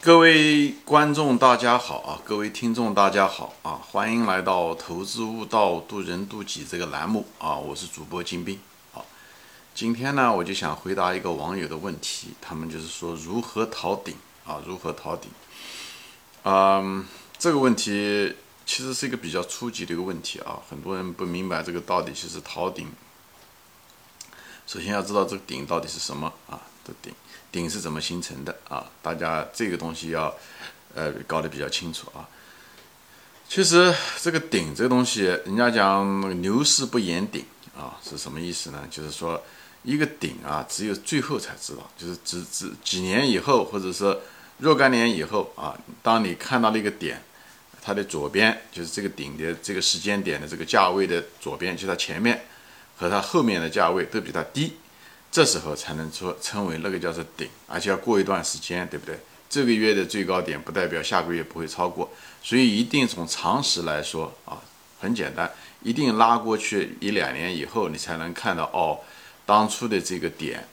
各位观众大家好啊，各位听众大家好啊，欢迎来到投资悟道渡人渡己这个栏目啊，我是主播金兵啊。今天呢，我就想回答一个网友的问题，他们就是说如何逃顶啊，如何逃顶？嗯，这个问题其实是一个比较初级的一个问题啊，很多人不明白这个到底是逃顶。首先要知道这个顶到底是什么啊？这顶。顶是怎么形成的啊？大家这个东西要呃搞得比较清楚啊。其实这个顶这个东西，人家讲牛市不言顶啊，是什么意思呢？就是说一个顶啊，只有最后才知道，就是只只几年以后，或者说若干年以后啊，当你看到了一个点，它的左边就是这个顶的这个时间点的这个价位的左边，就它前面和它后面的价位都比它低。这时候才能说称为那个叫做顶，而且要过一段时间，对不对？这个月的最高点不代表下个月不会超过，所以一定从常识来说啊，很简单，一定拉过去一两年以后，你才能看到哦，当初的这个点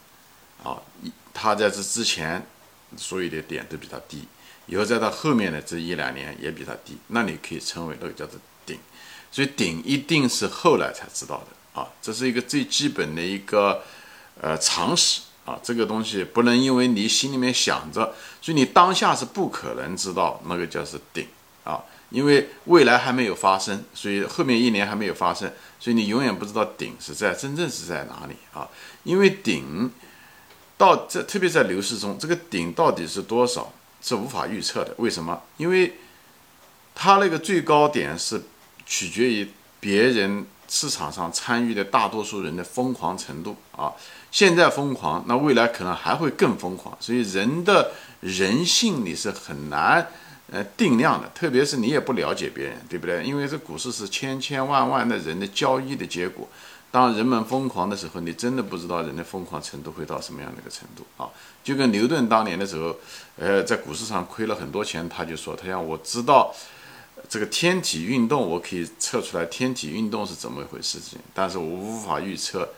啊，一它在这之前所有的点都比它低，以后在它后面的这一两年也比它低，那你可以称为那个叫做顶。所以顶一定是后来才知道的啊，这是一个最基本的一个。呃，常识啊，这个东西不能因为你心里面想着，所以你当下是不可能知道那个叫是顶啊，因为未来还没有发生，所以后面一年还没有发生，所以你永远不知道顶是在真正是在哪里啊，因为顶到这，特别在牛市中，这个顶到底是多少是无法预测的。为什么？因为它那个最高点是取决于别人。市场上参与的大多数人的疯狂程度啊，现在疯狂，那未来可能还会更疯狂。所以人的人性你是很难呃定量的，特别是你也不了解别人，对不对？因为这股市是千千万万的人的交易的结果。当人们疯狂的时候，你真的不知道人的疯狂程度会到什么样的一个程度啊！就跟牛顿当年的时候，呃，在股市上亏了很多钱，他就说：“他让我知道。”这个天体运动，我可以测出来天体运动是怎么一回事情，但是我无法预测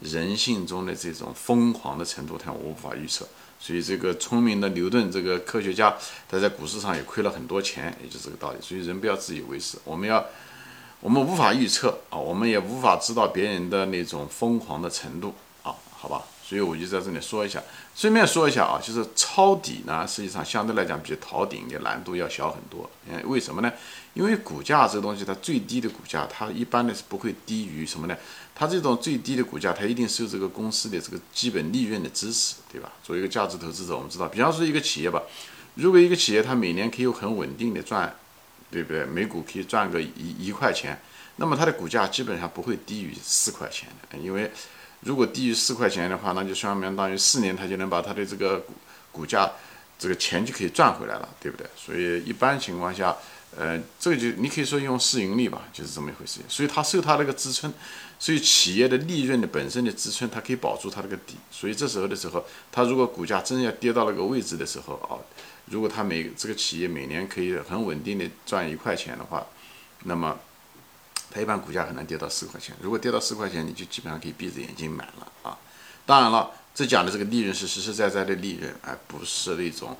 人性中的这种疯狂的程度，他我无法预测。所以这个聪明的牛顿这个科学家，他在股市上也亏了很多钱，也就这个道理。所以人不要自以为是，我们要，我们无法预测啊，我们也无法知道别人的那种疯狂的程度啊，好吧？所以我就在这里说一下，顺便说一下啊，就是抄底呢，实际上相对来讲比逃顶的难度要小很多。嗯，为什么呢？因为股价这个东西，它最低的股价，它一般呢是不会低于什么呢？它这种最低的股价，它一定受这个公司的这个基本利润的支持，对吧？作为一个价值投资者，我们知道，比方说一个企业吧，如果一个企业它每年可以很稳定的赚，对不对？每股可以赚个一一块钱，那么它的股价基本上不会低于四块钱的，因为。如果低于四块钱的话，那就相当于四年，它就能把它的这个股股价这个钱就可以赚回来了，对不对？所以一般情况下，呃，这个就你可以说用市盈率吧，就是这么一回事。所以它受它那个支撑，所以企业的利润的本身的支撑，它可以保住它那个底。所以这时候的时候，它如果股价真要跌到那个位置的时候啊，如果它每这个企业每年可以很稳定的赚一块钱的话，那么。它一般股价很难跌到四块钱，如果跌到四块钱，你就基本上可以闭着眼睛买了啊。当然了，这讲的这个利润是实实在在的利润，而不是那种，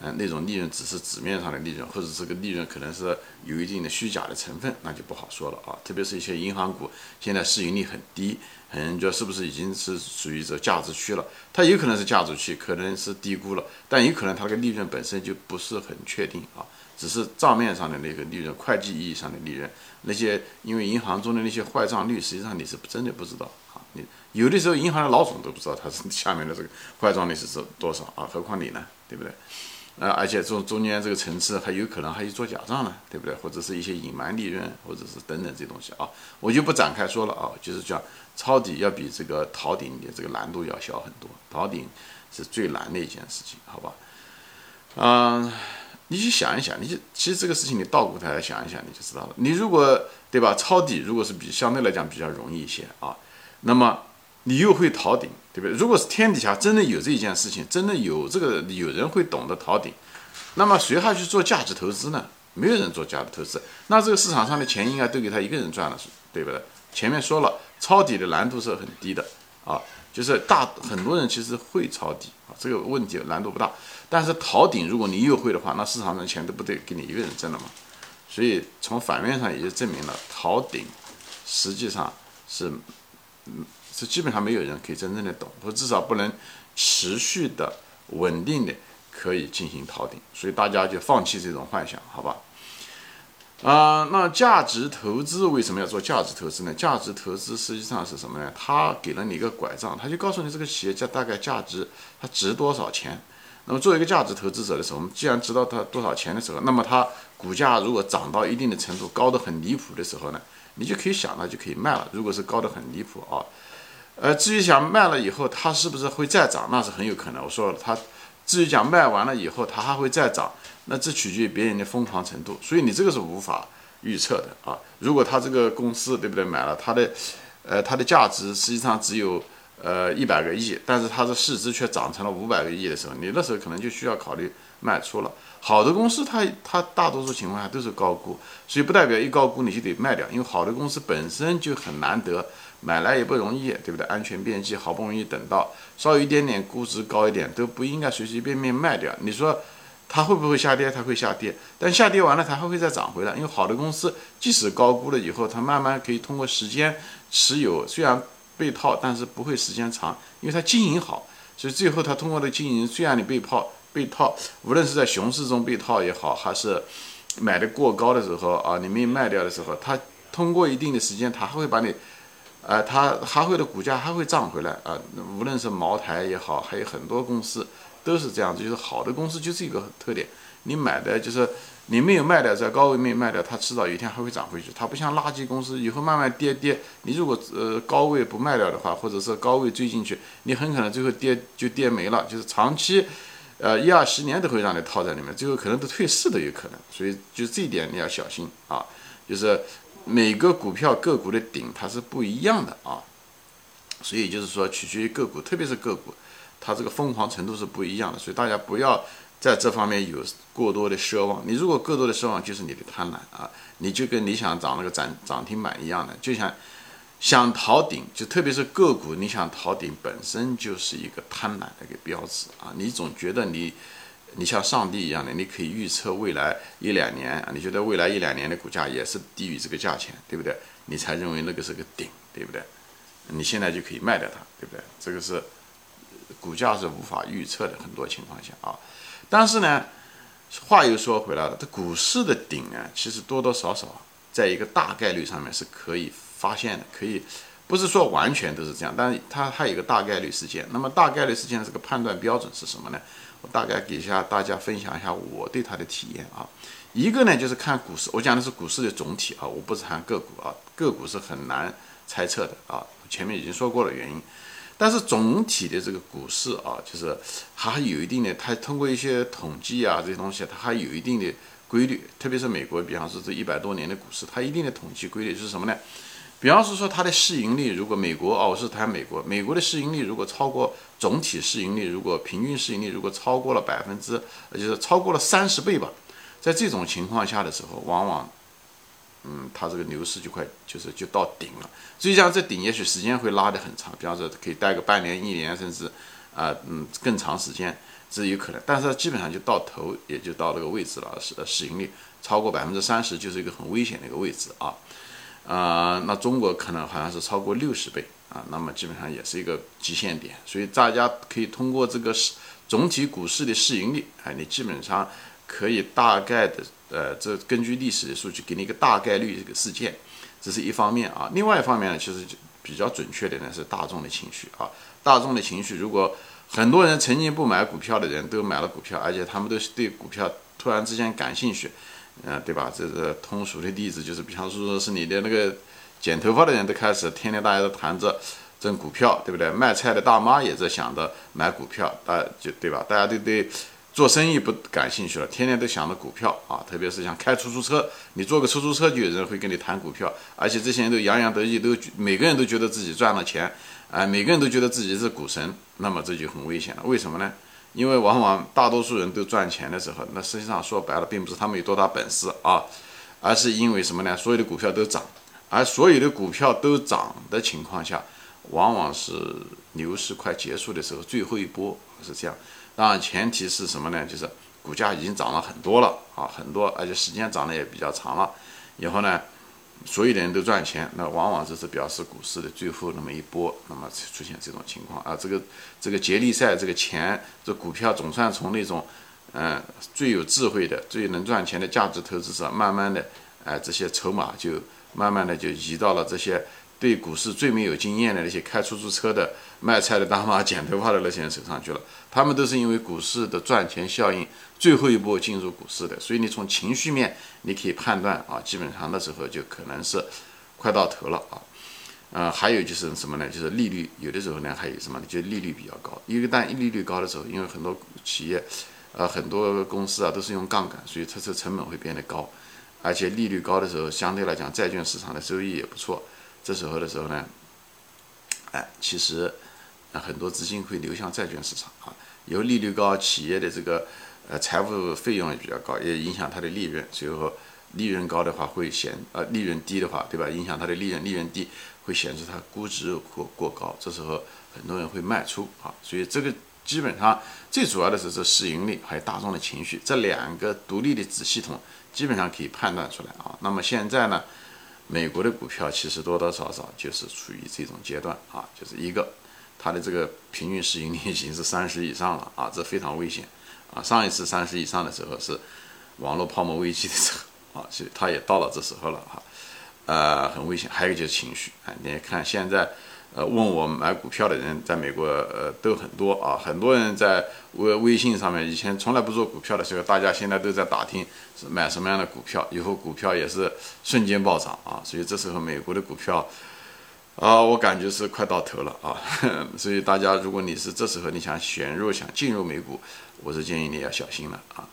嗯，那种利润只是纸面上的利润，或者这个利润可能是有一定的虚假的成分，那就不好说了啊。特别是一些银行股，现在市盈率很低，很就是不是已经是属于这价值区了？它有可能是价值区，可能是低估了，但有可能它那个利润本身就不是很确定啊。只是账面上的那个利润，会计意义上的利润，那些因为银行中的那些坏账率，实际上你是真的不知道啊。你有的时候银行的老总都不知道他是 下面的这个坏账率是多多少啊，何况你呢，对不对？呃，而且中中间这个层次还有可能还有做假账呢，对不对？或者是一些隐瞒利润，或者是等等这些东西啊，我就不展开说了啊。就是讲抄底要比这个逃顶的这个难度要小很多，逃顶是最难的一件事情，好吧？嗯。你去想一想，你就其实这个事情你倒过头来想一想，你就知道了。你如果对吧，抄底如果是比相对来讲比较容易一些啊，那么你又会逃顶，对不对？如果是天底下真的有这一件事情，真的有这个有人会懂得逃顶，那么谁还去做价值投资呢？没有人做价值投资，那这个市场上的钱应该都给他一个人赚了，对不对？前面说了，抄底的难度是很低的啊，就是大很多人其实会抄底啊，这个问题难度不大。但是逃顶，如果你又会的话，那市场上的钱都不得给你一个人挣了吗？所以从反面上也就证明了逃顶实际上是，嗯，是基本上没有人可以真正的懂，或至少不能持续的稳定的可以进行逃顶。所以大家就放弃这种幻想，好吧？啊，那价值投资为什么要做价值投资呢？价值投资实际上是什么呢？它给了你一个拐杖，它就告诉你这个企业价大概价值它值多少钱。那么作为一个价值投资者的时候，我们既然知道它多少钱的时候，那么它股价如果涨到一定的程度，高得很离谱的时候呢，你就可以想到就可以卖了。如果是高得很离谱啊，呃，至于想卖了以后它是不是会再涨，那是很有可能。我说了，它至于讲卖完了以后它还会再涨。那这取决于别人的疯狂程度，所以你这个是无法预测的啊。如果他这个公司对不对买了，它的，呃，它的价值实际上只有呃一百个亿，但是它的市值却涨成了五百个亿的时候，你那时候可能就需要考虑卖出了。好的公司它它大多数情况下都是高估，所以不代表一高估你就得卖掉，因为好的公司本身就很难得，买来也不容易，对不对？安全边际好不容易等到稍微一点点估值高一点，都不应该随随便便卖掉。你说？它会不会下跌？它会下跌，但下跌完了，它还会再涨回来。因为好的公司，即使高估了以后，它慢慢可以通过时间持有，虽然被套，但是不会时间长，因为它经营好。所以最后它通过的经营，虽然你被套被套，无论是在熊市中被套也好，还是买的过高的时候啊，你没有卖掉的时候，它通过一定的时间，它还会把你，呃，它还会的股价还会涨回来啊。无论是茅台也好，还有很多公司。都是这样子，就是好的公司就是一个特点。你买的就是你没有卖掉，在高位没有卖掉，它迟早有一天还会涨回去。它不像垃圾公司，以后慢慢跌跌。你如果呃高位不卖掉的话，或者是高位追进去，你很可能最后跌就跌没了。就是长期，呃一二十年都会让你套在里面，最后可能都退市都有可能。所以就这一点你要小心啊。就是每个股票个股的顶它是不一样的啊，所以就是说取决于个股，特别是个股。它这个疯狂程度是不一样的，所以大家不要在这方面有过多的奢望。你如果过多的奢望，就是你的贪婪啊！你就跟你想涨那个涨涨停板一样的，就像想逃顶，就特别是个股，你想逃顶本身就是一个贪婪的一个标志啊！你总觉得你你像上帝一样的，你可以预测未来一两年啊，你觉得未来一两年的股价也是低于这个价钱，对不对？你才认为那个是个顶，对不对？你现在就可以卖掉它，对不对？这个是。股价是无法预测的，很多情况下啊，但是呢，话又说回来了，这股市的顶啊，其实多多少少在一个大概率上面是可以发现的，可以不是说完全都是这样，但是它还有一个大概率事件。那么大概率事件的这个判断标准是什么呢？我大概给一下大家分享一下我对它的体验啊。一个呢就是看股市，我讲的是股市的总体啊，我不是谈个股啊，个股是很难猜测的啊，前面已经说过了原因。但是总体的这个股市啊，就是还有一定的，它通过一些统计啊这些东西，它还有一定的规律。特别是美国，比方说这一百多年的股市，它一定的统计规律是什么呢？比方说说它的市盈率，如果美国哦，我是谈美国，美国的市盈率如果超过总体市盈率，如果平均市盈率如果超过了百分之，就是超过了三十倍吧，在这种情况下的时候，往往。嗯，它这个牛市就快就是就到顶了，所以讲这顶也许时间会拉得很长，比方说可以待个半年、一年，甚至啊嗯更长时间，这有可能。但是基本上就到头，也就到这个位置了，市市盈率超过百分之三十就是一个很危险的一个位置啊。啊，那中国可能好像是超过六十倍啊，那么基本上也是一个极限点，所以大家可以通过这个市总体股市的市盈率，哎，你基本上。可以大概的，呃，这根据历史的数据给你一个大概率这个事件，这是一方面啊。另外一方面呢，其实比较准确的呢是大众的情绪啊。大众的情绪，如果很多人曾经不买股票的人都买了股票，而且他们都是对股票突然之间感兴趣，嗯，对吧？这是通俗的例子，就是比方说是你的那个剪头发的人都开始天天大家都谈着挣股票，对不对？卖菜的大妈也在想着买股票，大家就对吧？大家都对。做生意不感兴趣了，天天都想着股票啊，特别是像开出租车，你坐个出租车就有人会跟你谈股票，而且这些人都洋洋得意，都每个人都觉得自己赚了钱，啊，每个人都觉得自己是股神，那么这就很危险了。为什么呢？因为往往大多数人都赚钱的时候，那实际上说白了，并不是他们有多大本事啊，而是因为什么呢？所有的股票都涨，而所有的股票都涨的情况下，往往是牛市快结束的时候最后一波是这样。当然前提是什么呢？就是股价已经涨了很多了啊，很多，而且时间涨得也比较长了。以后呢，所有的人都赚钱，那往往这是表示股市的最后那么一波，那么出现这种情况啊。这个这个接力赛，这个钱，这股票总算从那种嗯最有智慧的、最能赚钱的价值投资者，慢慢的，哎，这些筹码就慢慢的就移到了这些。对股市最没有经验的那些开出租车的、卖菜的大妈、剪头发的那些人手上去了，他们都是因为股市的赚钱效应最后一波进入股市的，所以你从情绪面你可以判断啊，基本上的时候就可能是快到头了啊。呃，还有就是什么呢？就是利率有的时候呢还有什么呢？就利率比较高，一旦利率高的时候，因为很多企业，呃，很多公司啊都是用杠杆，所以它这成本会变得高，而且利率高的时候，相对来讲债券市场的收益也不错。这时候的时候呢，哎，其实啊很多资金会流向债券市场啊。由利率高，企业的这个呃财务费用也比较高，也影响它的利润。所以说，利润高的话会显呃利润低的话，对吧？影响它的利润，利润低会显示它估值过过高。这时候很多人会卖出啊。所以这个基本上最主要的是这市盈率还有大众的情绪这两个独立的子系统，基本上可以判断出来啊。那么现在呢？美国的股票其实多多少少就是处于这种阶段啊，就是一个它的这个平均市盈率已经是三十以上了啊，这非常危险啊。上一次三十以上的时候是网络泡沫危机的时候啊，所以它也到了这时候了哈，呃，很危险。还有一个就是情绪啊，你看现在。呃，问我买股票的人在美国呃都很多啊，很多人在微微信上面，以前从来不做股票的时候，大家现在都在打听是买什么样的股票，以后股票也是瞬间暴涨啊，所以这时候美国的股票啊，我感觉是快到头了啊，所以大家如果你是这时候你想选入想进入美股，我是建议你要小心了啊，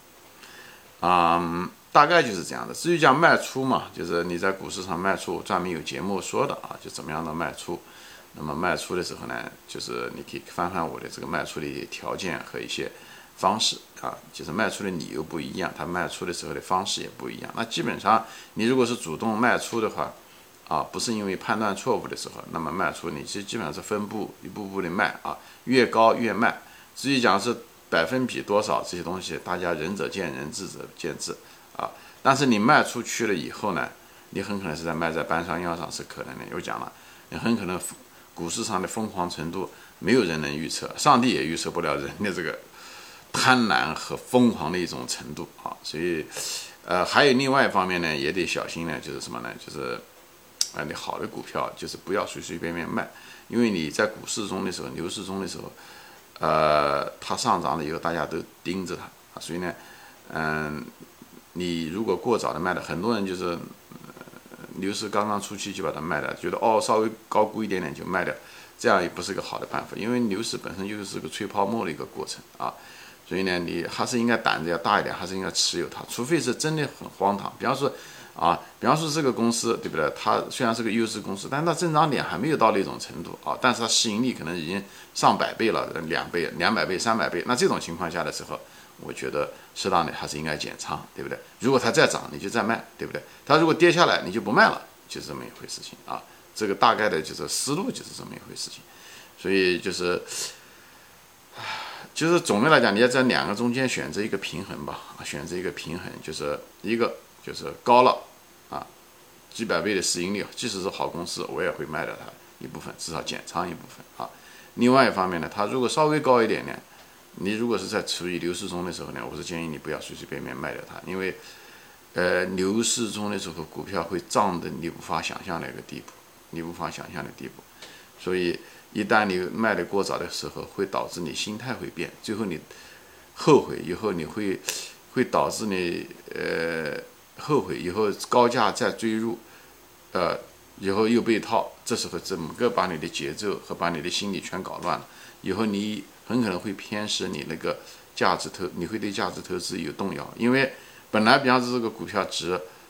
啊，大概就是这样的。至于讲卖出嘛，就是你在股市上卖出，专门有节目说的啊，就怎么样的卖出。那么卖出的时候呢，就是你可以翻翻我的这个卖出的条件和一些方式啊，就是卖出的理由不一样，它卖出的时候的方式也不一样。那基本上你如果是主动卖出的话，啊，不是因为判断错误的时候，那么卖出你其实基本上是分步一步步的卖啊，越高越卖。至于讲是百分比多少这些东西，大家仁者见仁，智者见智啊。但是你卖出去了以后呢，你很可能是在卖在半山腰上是可能的。又讲了，你很可能。股市上的疯狂程度，没有人能预测，上帝也预测不了人的这个贪婪和疯狂的一种程度啊！所以，呃，还有另外一方面呢，也得小心呢，就是什么呢？就是，啊，你好的股票就是不要随随便便卖，因为你在股市中的时候，牛市中的时候，呃，它上涨了以后，大家都盯着它，所以呢，嗯，你如果过早的卖了，很多人就是。牛市刚刚初期就把它卖了，觉得哦稍微高估一点点就卖掉，这样也不是一个好的办法，因为牛市本身就是个吹泡沫的一个过程啊，所以呢，你还是应该胆子要大一点，还是应该持有它，除非是真的很荒唐，比方说啊，比方说这个公司对不对？它虽然是个优质公司，但它增长点还没有到那种程度啊，但是它市盈率可能已经上百倍了，两倍、两百倍、三百倍，那这种情况下的时候。我觉得适当的还是应该减仓，对不对？如果它再涨，你就再卖，对不对？它如果跌下来，你就不卖了，就是这么一回事情啊。这个大概的就是思路就是这么一回事情。所以就是，就是总的来讲，你要在两个中间选择一个平衡吧，选择一个平衡，就是一个就是高了啊，几百倍的市盈率，即使是好公司，我也会卖掉它一部分，至少减仓一部分啊。另外一方面呢，它如果稍微高一点呢？你如果是在处于牛市中的时候呢，我是建议你不要随随便便卖掉它，因为，呃，牛市中的时候股票会涨的你无法想象的一个地步，你无法想象的地步，所以一旦你卖的过早的时候，会导致你心态会变，最后你后悔以后你会会导致你呃后悔以后高价再追入，呃，以后又被套，这时候整个把你的节奏和把你的心理全搞乱了，以后你。很可能会偏失你那个价值投，你会对价值投资有动摇，因为本来比方说这个股票值，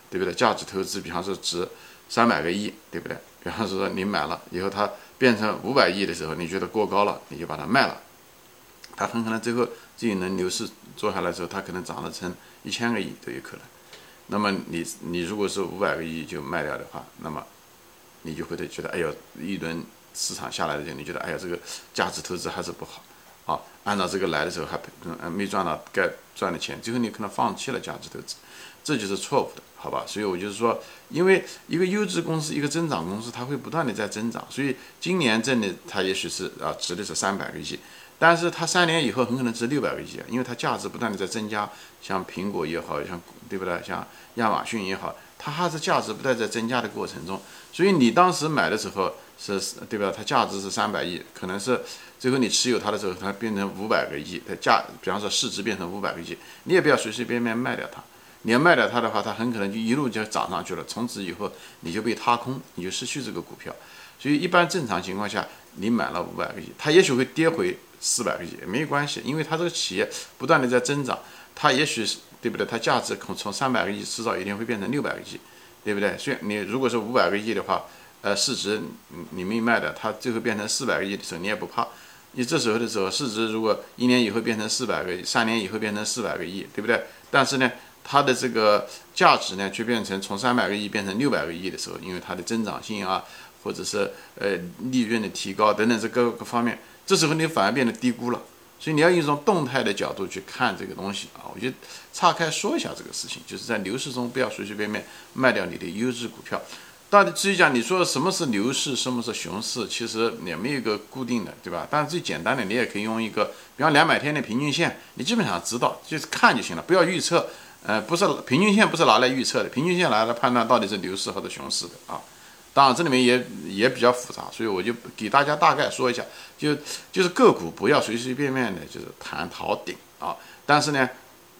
对不对？价值投资比方说值三百个亿，对不对？比方说你买了以后，它变成五百亿的时候，你觉得过高了，你就把它卖了，它很可能最后这一轮牛市做下来之后，它可能涨了成一千个亿都有可能。那么你你如果是五百个亿就卖掉的话，那么你就会觉得哎呦，一轮。市场下来的时候，你觉得哎呀这个价值投资还是不好，啊，按照这个来的时候还嗯没赚到该赚的钱，最后你可能放弃了价值投资，这就是错误的，好吧？所以我就是说，因为一个优质公司，一个增长公司，它会不断的在增长，所以今年挣的它也许是啊值的是三百个亿。但是它三年以后很可能值六百个亿，因为它价值不断的在增加，像苹果也好像对不对？像亚马逊也好，它还是价值不断在增加的过程中。所以你当时买的时候是对吧？它价值是三百亿，可能是最后你持有它的时候，它变成五百个亿，它价比方说市值变成五百个亿，你也不要随随便便卖掉它。你要卖掉它的话，它很可能就一路就涨上去了，从此以后你就被踏空，你就失去这个股票。所以一般正常情况下，你买了五百个亿，它也许会跌回。四百个亿没有关系，因为它这个企业不断的在增长，它也许是对不对？它价值从从三百个亿迟早一天会变成六百个亿，对不对？所以你如果是五百个亿的话，呃，市值你你没卖的，它最后变成四百个亿的时候，你也不怕。你这时候的时候，市值如果一年以后变成四百个亿，三年以后变成四百个亿，对不对？但是呢，它的这个价值呢，却变成从三百个亿变成六百个亿的时候，因为它的增长性啊，或者是呃利润的提高等等这各个方面。这时候你反而变得低估了，所以你要用一种动态的角度去看这个东西啊。我就岔开说一下这个事情，就是在牛市中不要随随便便卖掉你的优质股票。到底至于讲你说什么是牛市，什么是熊市，其实也没有一个固定的，对吧？但是最简单的，你也可以用一个，比方两百天的平均线，你基本上知道，就是看就行了，不要预测。呃，不是平均线不是拿来预测的，平均线拿来判断到底是牛市或者熊市的啊。当然，这里面也也比较复杂，所以我就给大家大概说一下，就就是个股不要随随便便的，就是谈逃顶啊。但是呢，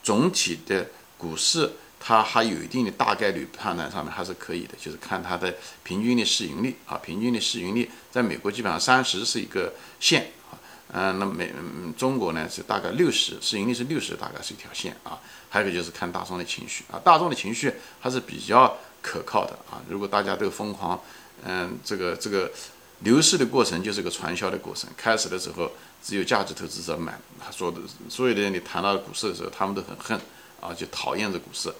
总体的股市它还有一定的大概率判断上面还是可以的，就是看它的平均的市盈率啊，平均的市盈率在美国基本上三十是一个线啊，嗯，那美中国呢是大概六十，市盈率是六十，大概是一条线啊。还有个就是看大众的情绪啊，大众的情绪还是比较。可靠的啊！如果大家都疯狂，嗯，这个这个牛市的过程就是个传销的过程。开始的时候只有价值投资者买，他说的所有的人你谈到股市的时候，他们都很恨啊，就讨厌这股市。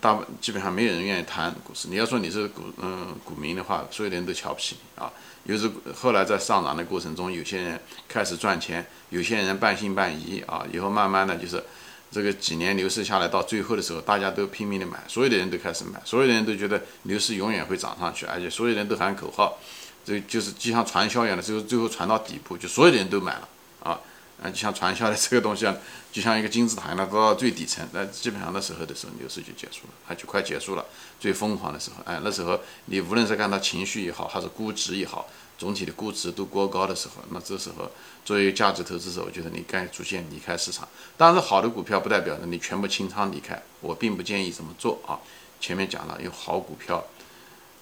大基本上没有人愿意谈股市。你要说你是股嗯股民的话，所有的人都瞧不起你啊。有时后来在上涨的过程中，有些人开始赚钱，有些人半信半疑啊，以后慢慢的就是。这个几年牛市下来，到最后的时候，大家都拼命的买，所有的人都开始买，所有的人都觉得牛市永远会涨上去，而且所有人都喊口号，这就是就像传销一样的，最后最后传到底部，就所有的人都买了啊，啊，就像传销的 这个东西啊，就像一个金字塔一样，到最底层，那基本上那时候的时候，牛市就结束了，它就快结束了，最疯狂的时候，哎，那时候你无论是看到情绪也好，还是估值也好。总体的估值都过高的时候，那这时候作为价值投资者，我觉得你该逐渐离开市场。当然，好的股票不代表着你全部清仓离开，我并不建议这么做啊。前面讲了，有好股票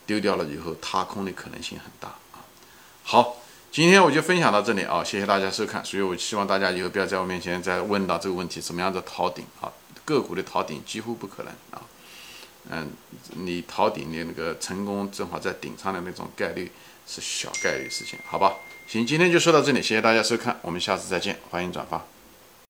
丢掉了以后，踏空的可能性很大啊。好，今天我就分享到这里啊，谢谢大家收看。所以我希望大家以后不要在我面前再问到这个问题：什么样的逃顶啊？个股的逃顶几乎不可能啊。嗯，你逃顶的那个成功正好在顶上的那种概率。是小概率事情，好吧？行，今天就说到这里，谢谢大家收看，我们下次再见，欢迎转发。